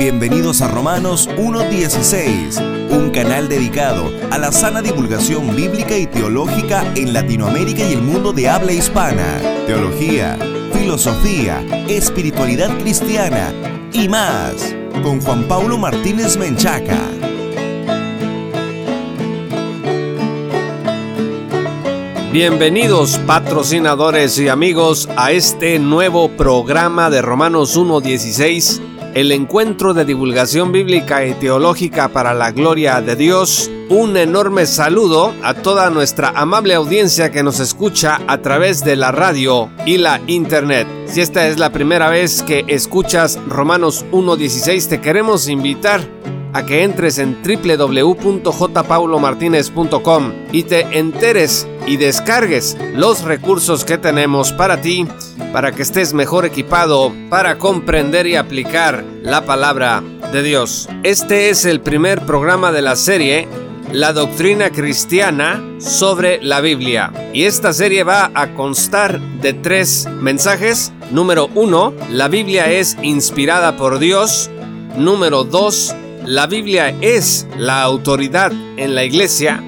Bienvenidos a Romanos 1.16, un canal dedicado a la sana divulgación bíblica y teológica en Latinoamérica y el mundo de habla hispana. Teología, filosofía, espiritualidad cristiana y más, con Juan Paulo Martínez Menchaca. Bienvenidos patrocinadores y amigos a este nuevo programa de Romanos 1.16, el encuentro de divulgación bíblica y teológica para la gloria de Dios. Un enorme saludo a toda nuestra amable audiencia que nos escucha a través de la radio y la internet. Si esta es la primera vez que escuchas Romanos 1.16, te queremos invitar a que entres en www.jpaulomartinez.com y te enteres y descargues los recursos que tenemos para ti, para que estés mejor equipado para comprender y aplicar la palabra de Dios. Este es el primer programa de la serie La doctrina cristiana sobre la Biblia. Y esta serie va a constar de tres mensajes. Número uno, la Biblia es inspirada por Dios. Número dos, la Biblia es la autoridad en la iglesia.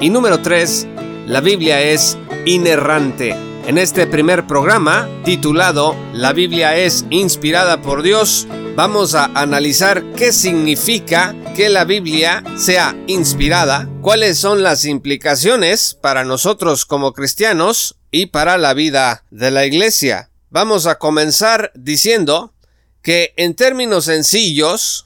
Y número 3, la Biblia es inerrante. En este primer programa, titulado La Biblia es inspirada por Dios, vamos a analizar qué significa que la Biblia sea inspirada, cuáles son las implicaciones para nosotros como cristianos y para la vida de la iglesia. Vamos a comenzar diciendo que en términos sencillos,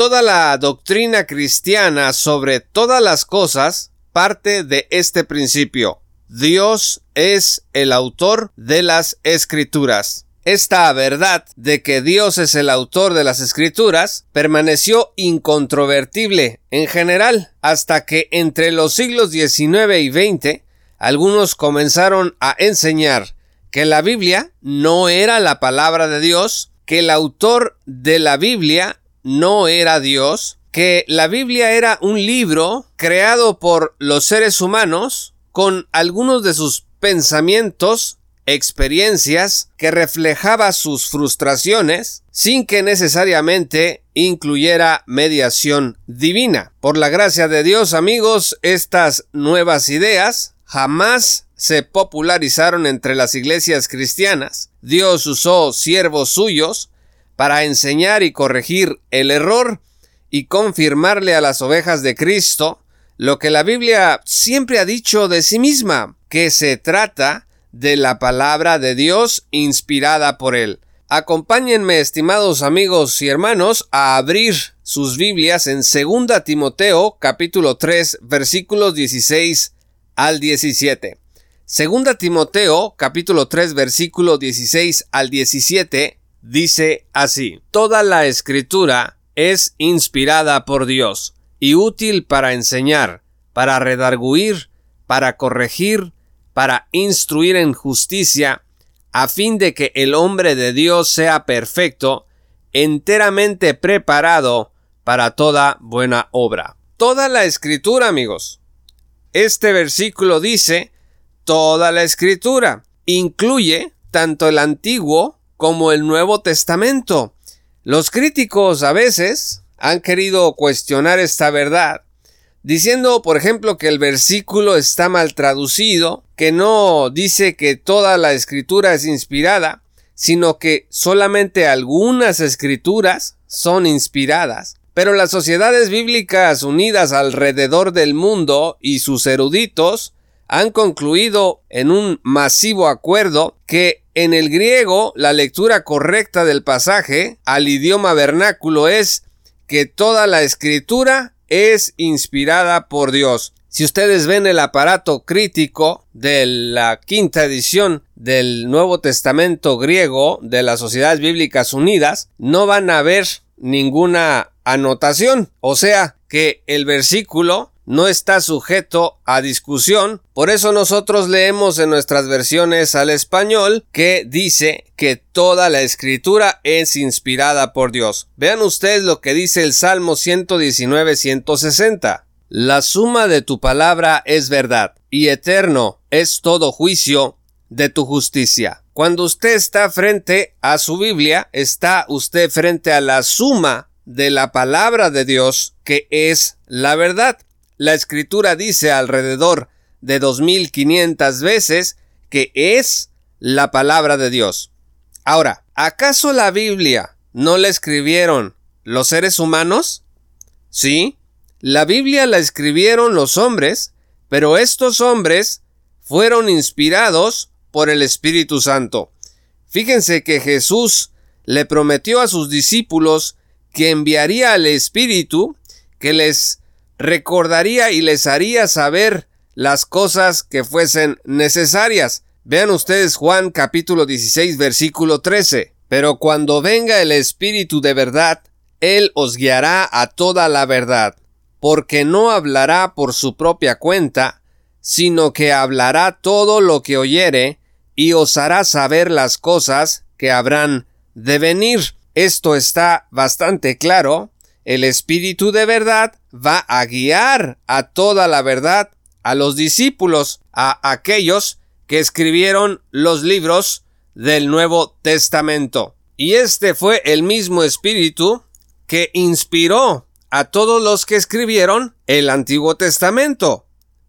Toda la doctrina cristiana sobre todas las cosas parte de este principio. Dios es el autor de las escrituras. Esta verdad de que Dios es el autor de las escrituras permaneció incontrovertible en general hasta que entre los siglos XIX y XX algunos comenzaron a enseñar que la Biblia no era la palabra de Dios, que el autor de la Biblia no era Dios, que la Biblia era un libro creado por los seres humanos con algunos de sus pensamientos, experiencias que reflejaba sus frustraciones sin que necesariamente incluyera mediación divina. Por la gracia de Dios, amigos, estas nuevas ideas jamás se popularizaron entre las iglesias cristianas. Dios usó siervos suyos para enseñar y corregir el error y confirmarle a las ovejas de Cristo lo que la Biblia siempre ha dicho de sí misma, que se trata de la palabra de Dios inspirada por él. Acompáñenme, estimados amigos y hermanos, a abrir sus Biblias en 2 Timoteo capítulo 3 versículos 16 al 17. 2 Timoteo capítulo 3 versículo 16 al 17 dice así, Toda la escritura es inspirada por Dios y útil para enseñar, para redarguir, para corregir, para instruir en justicia, a fin de que el hombre de Dios sea perfecto, enteramente preparado para toda buena obra. Toda la escritura, amigos. Este versículo dice, toda la escritura incluye tanto el Antiguo como el Nuevo Testamento. Los críticos a veces han querido cuestionar esta verdad, diciendo, por ejemplo, que el versículo está mal traducido, que no dice que toda la escritura es inspirada, sino que solamente algunas escrituras son inspiradas. Pero las sociedades bíblicas unidas alrededor del mundo y sus eruditos han concluido en un masivo acuerdo que en el griego la lectura correcta del pasaje al idioma vernáculo es que toda la escritura es inspirada por Dios. Si ustedes ven el aparato crítico de la quinta edición del Nuevo Testamento griego de las Sociedades Bíblicas Unidas, no van a ver ninguna anotación. O sea que el versículo no está sujeto a discusión, por eso nosotros leemos en nuestras versiones al español que dice que toda la escritura es inspirada por Dios. Vean ustedes lo que dice el Salmo 119-160. La suma de tu palabra es verdad, y eterno es todo juicio de tu justicia. Cuando usted está frente a su Biblia, está usted frente a la suma de la palabra de Dios, que es la verdad. La escritura dice alrededor de 2500 veces que es la palabra de Dios. Ahora, ¿acaso la Biblia no la escribieron los seres humanos? Sí, la Biblia la escribieron los hombres, pero estos hombres fueron inspirados por el Espíritu Santo. Fíjense que Jesús le prometió a sus discípulos que enviaría al Espíritu que les recordaría y les haría saber las cosas que fuesen necesarias. Vean ustedes Juan capítulo 16 versículo 13. Pero cuando venga el Espíritu de verdad, Él os guiará a toda la verdad, porque no hablará por su propia cuenta, sino que hablará todo lo que oyere, y os hará saber las cosas que habrán de venir. Esto está bastante claro. El Espíritu de verdad va a guiar a toda la verdad a los discípulos, a aquellos que escribieron los libros del Nuevo Testamento. Y este fue el mismo Espíritu que inspiró a todos los que escribieron el Antiguo Testamento.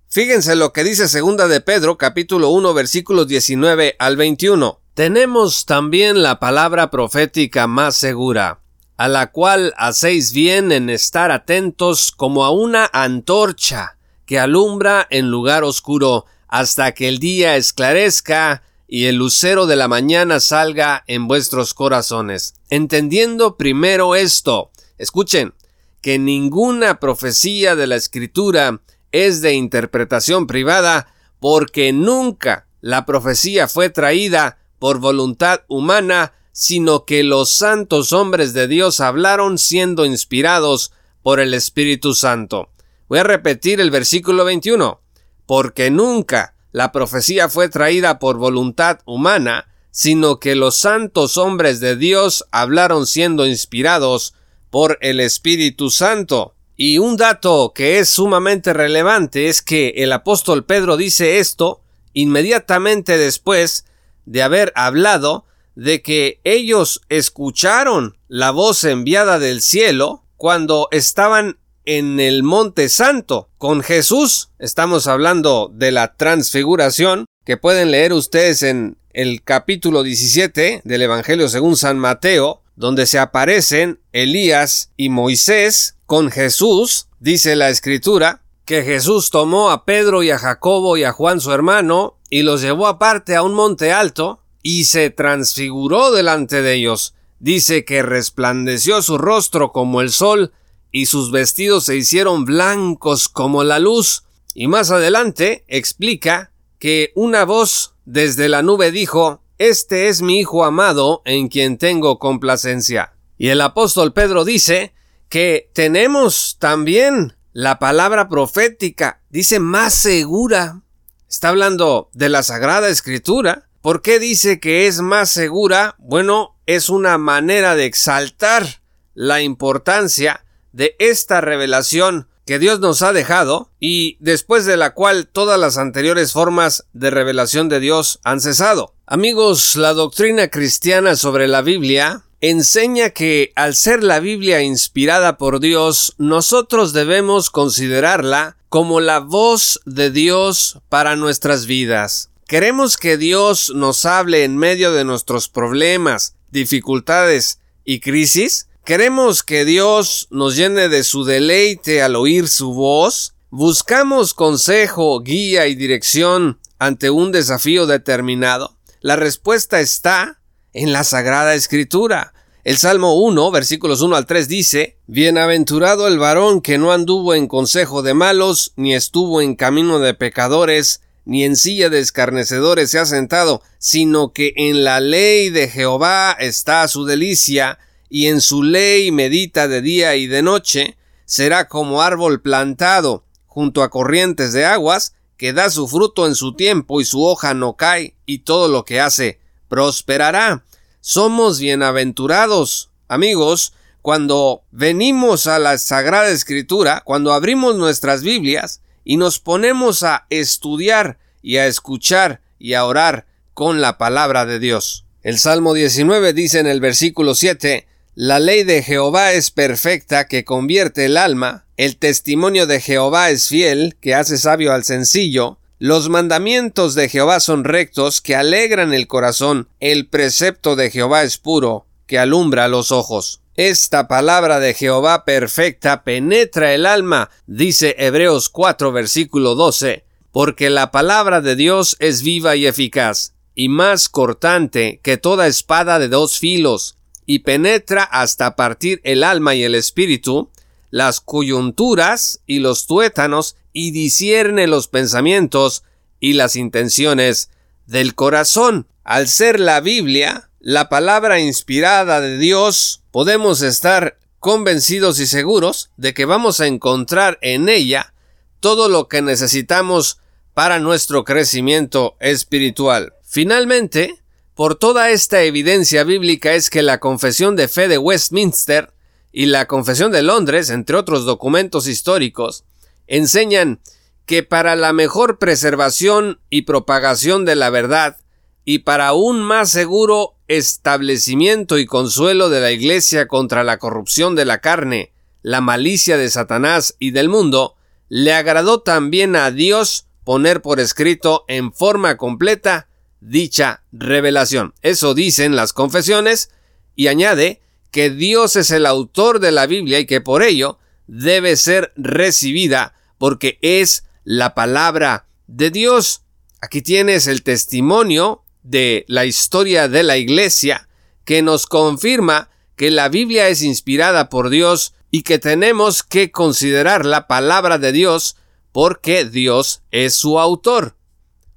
Fíjense lo que dice segunda de Pedro capítulo 1 versículos 19 al 21. Tenemos también la palabra profética más segura, a la cual hacéis bien en estar atentos como a una antorcha que alumbra en lugar oscuro hasta que el día esclarezca y el lucero de la mañana salga en vuestros corazones. Entendiendo primero esto, escuchen, que ninguna profecía de la escritura es de interpretación privada, porque nunca la profecía fue traída por voluntad humana, sino que los santos hombres de Dios hablaron siendo inspirados por el Espíritu Santo. Voy a repetir el versículo 21 porque nunca la profecía fue traída por voluntad humana, sino que los santos hombres de Dios hablaron siendo inspirados por el Espíritu Santo. Y un dato que es sumamente relevante es que el apóstol Pedro dice esto inmediatamente después de haber hablado de que ellos escucharon la voz enviada del cielo cuando estaban en el Monte Santo con Jesús. Estamos hablando de la transfiguración que pueden leer ustedes en el capítulo 17 del Evangelio según San Mateo, donde se aparecen Elías y Moisés con Jesús, dice la escritura, que Jesús tomó a Pedro y a Jacobo y a Juan su hermano y los llevó aparte a un monte alto y se transfiguró delante de ellos. Dice que resplandeció su rostro como el sol y sus vestidos se hicieron blancos como la luz. Y más adelante explica que una voz desde la nube dijo Este es mi Hijo amado en quien tengo complacencia. Y el apóstol Pedro dice que tenemos también la palabra profética, dice más segura. Está hablando de la Sagrada Escritura. ¿Por qué dice que es más segura? Bueno, es una manera de exaltar la importancia de esta revelación que Dios nos ha dejado y después de la cual todas las anteriores formas de revelación de Dios han cesado. Amigos, la doctrina cristiana sobre la Biblia enseña que al ser la Biblia inspirada por Dios, nosotros debemos considerarla como la voz de Dios para nuestras vidas. Queremos que Dios nos hable en medio de nuestros problemas, dificultades y crisis. Queremos que Dios nos llene de su deleite al oír su voz. Buscamos consejo, guía y dirección ante un desafío determinado. La respuesta está en la Sagrada Escritura. El Salmo 1, versículos 1 al 3 dice, Bienaventurado el varón que no anduvo en consejo de malos, ni estuvo en camino de pecadores, ni en silla de escarnecedores se ha sentado, sino que en la ley de Jehová está su delicia, y en su ley medita de día y de noche, será como árbol plantado junto a corrientes de aguas, que da su fruto en su tiempo y su hoja no cae, y todo lo que hace prosperará. Somos bienaventurados, amigos, cuando venimos a la Sagrada Escritura, cuando abrimos nuestras Biblias y nos ponemos a estudiar y a escuchar y a orar con la palabra de Dios. El Salmo 19 dice en el versículo 7 La ley de Jehová es perfecta que convierte el alma, el testimonio de Jehová es fiel que hace sabio al sencillo, los mandamientos de Jehová son rectos que alegran el corazón, el precepto de Jehová es puro que alumbra los ojos. Esta palabra de Jehová perfecta penetra el alma, dice Hebreos 4 versículo 12, porque la palabra de Dios es viva y eficaz, y más cortante que toda espada de dos filos, y penetra hasta partir el alma y el espíritu, las coyunturas y los tuétanos, y discierne los pensamientos y las intenciones del corazón. Al ser la Biblia, la palabra inspirada de Dios, podemos estar convencidos y seguros de que vamos a encontrar en ella todo lo que necesitamos para nuestro crecimiento espiritual. Finalmente, por toda esta evidencia bíblica es que la Confesión de Fe de Westminster y la Confesión de Londres, entre otros documentos históricos, enseñan que para la mejor preservación y propagación de la verdad, y para un más seguro establecimiento y consuelo de la Iglesia contra la corrupción de la carne, la malicia de Satanás y del mundo, le agradó también a Dios poner por escrito en forma completa dicha revelación. Eso dicen las confesiones y añade que Dios es el autor de la Biblia y que por ello debe ser recibida porque es la palabra de Dios. Aquí tienes el testimonio de la historia de la Iglesia que nos confirma que la Biblia es inspirada por Dios y que tenemos que considerar la palabra de Dios porque Dios es su autor.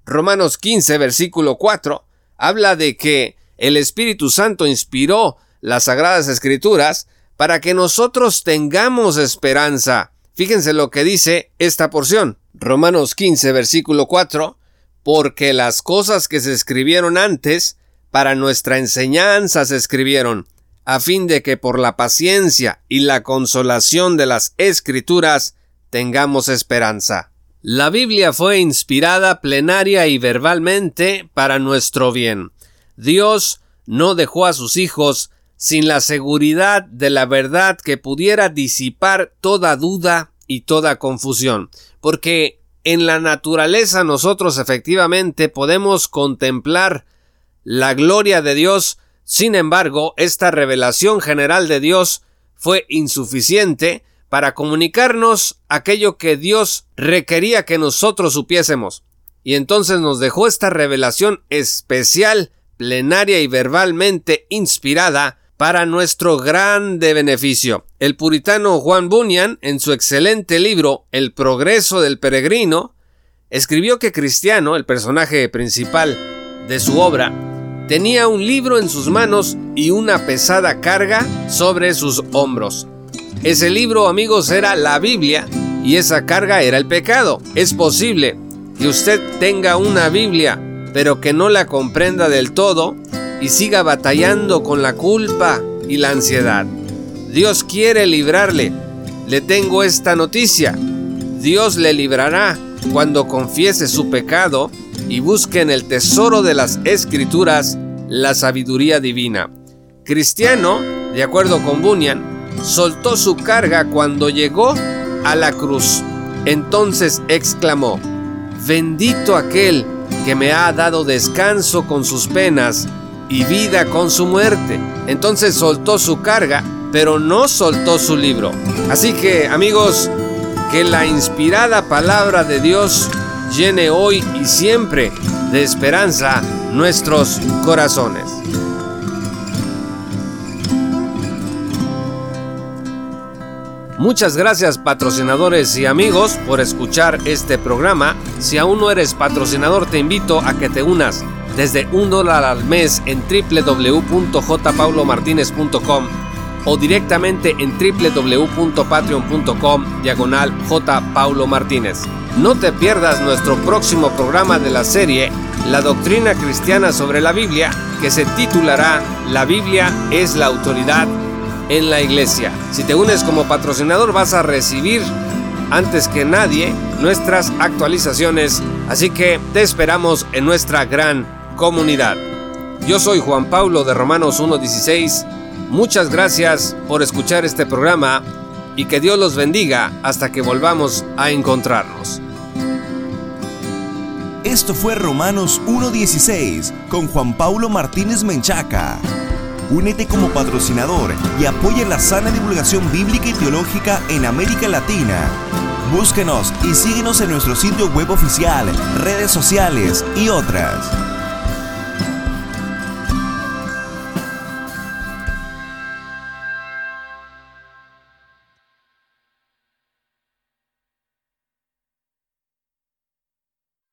Romanos 15, versículo 4, habla de que el Espíritu Santo inspiró las Sagradas Escrituras para que nosotros tengamos esperanza. Fíjense lo que dice esta porción. Romanos 15, versículo 4, porque las cosas que se escribieron antes, para nuestra enseñanza se escribieron, a fin de que por la paciencia y la consolación de las Escrituras tengamos esperanza. La Biblia fue inspirada plenaria y verbalmente para nuestro bien. Dios no dejó a sus hijos sin la seguridad de la verdad que pudiera disipar toda duda y toda confusión, porque en la naturaleza nosotros efectivamente podemos contemplar la gloria de Dios, sin embargo, esta revelación general de Dios fue insuficiente para comunicarnos aquello que Dios requería que nosotros supiésemos. Y entonces nos dejó esta revelación especial, plenaria y verbalmente inspirada para nuestro grande beneficio. El puritano Juan Bunyan, en su excelente libro El progreso del peregrino, escribió que Cristiano, el personaje principal de su obra, tenía un libro en sus manos y una pesada carga sobre sus hombros. Ese libro, amigos, era la Biblia y esa carga era el pecado. Es posible que usted tenga una Biblia, pero que no la comprenda del todo y siga batallando con la culpa y la ansiedad. Dios quiere librarle. Le tengo esta noticia. Dios le librará cuando confiese su pecado y busque en el tesoro de las escrituras la sabiduría divina. Cristiano, de acuerdo con Bunyan, soltó su carga cuando llegó a la cruz. Entonces exclamó, Bendito aquel que me ha dado descanso con sus penas y vida con su muerte. Entonces soltó su carga, pero no soltó su libro. Así que, amigos, que la inspirada palabra de Dios llene hoy y siempre de esperanza nuestros corazones. Muchas gracias patrocinadores y amigos por escuchar este programa. Si aún no eres patrocinador te invito a que te unas desde un dólar al mes en www.jpaulomartinez.com o directamente en www.patreon.com diagonal J. Paulo Martínez. No te pierdas nuestro próximo programa de la serie La Doctrina Cristiana sobre la Biblia que se titulará La Biblia es la autoridad en la iglesia. Si te unes como patrocinador vas a recibir antes que nadie nuestras actualizaciones, así que te esperamos en nuestra gran comunidad. Yo soy Juan Pablo de Romanos 1.16 Muchas gracias por escuchar este programa y que Dios los bendiga hasta que volvamos a encontrarnos. Esto fue Romanos 1.16 con Juan Paulo Martínez Menchaca. Únete como patrocinador y apoya la sana divulgación bíblica y teológica en América Latina. Búsquenos y síguenos en nuestro sitio web oficial, redes sociales y otras.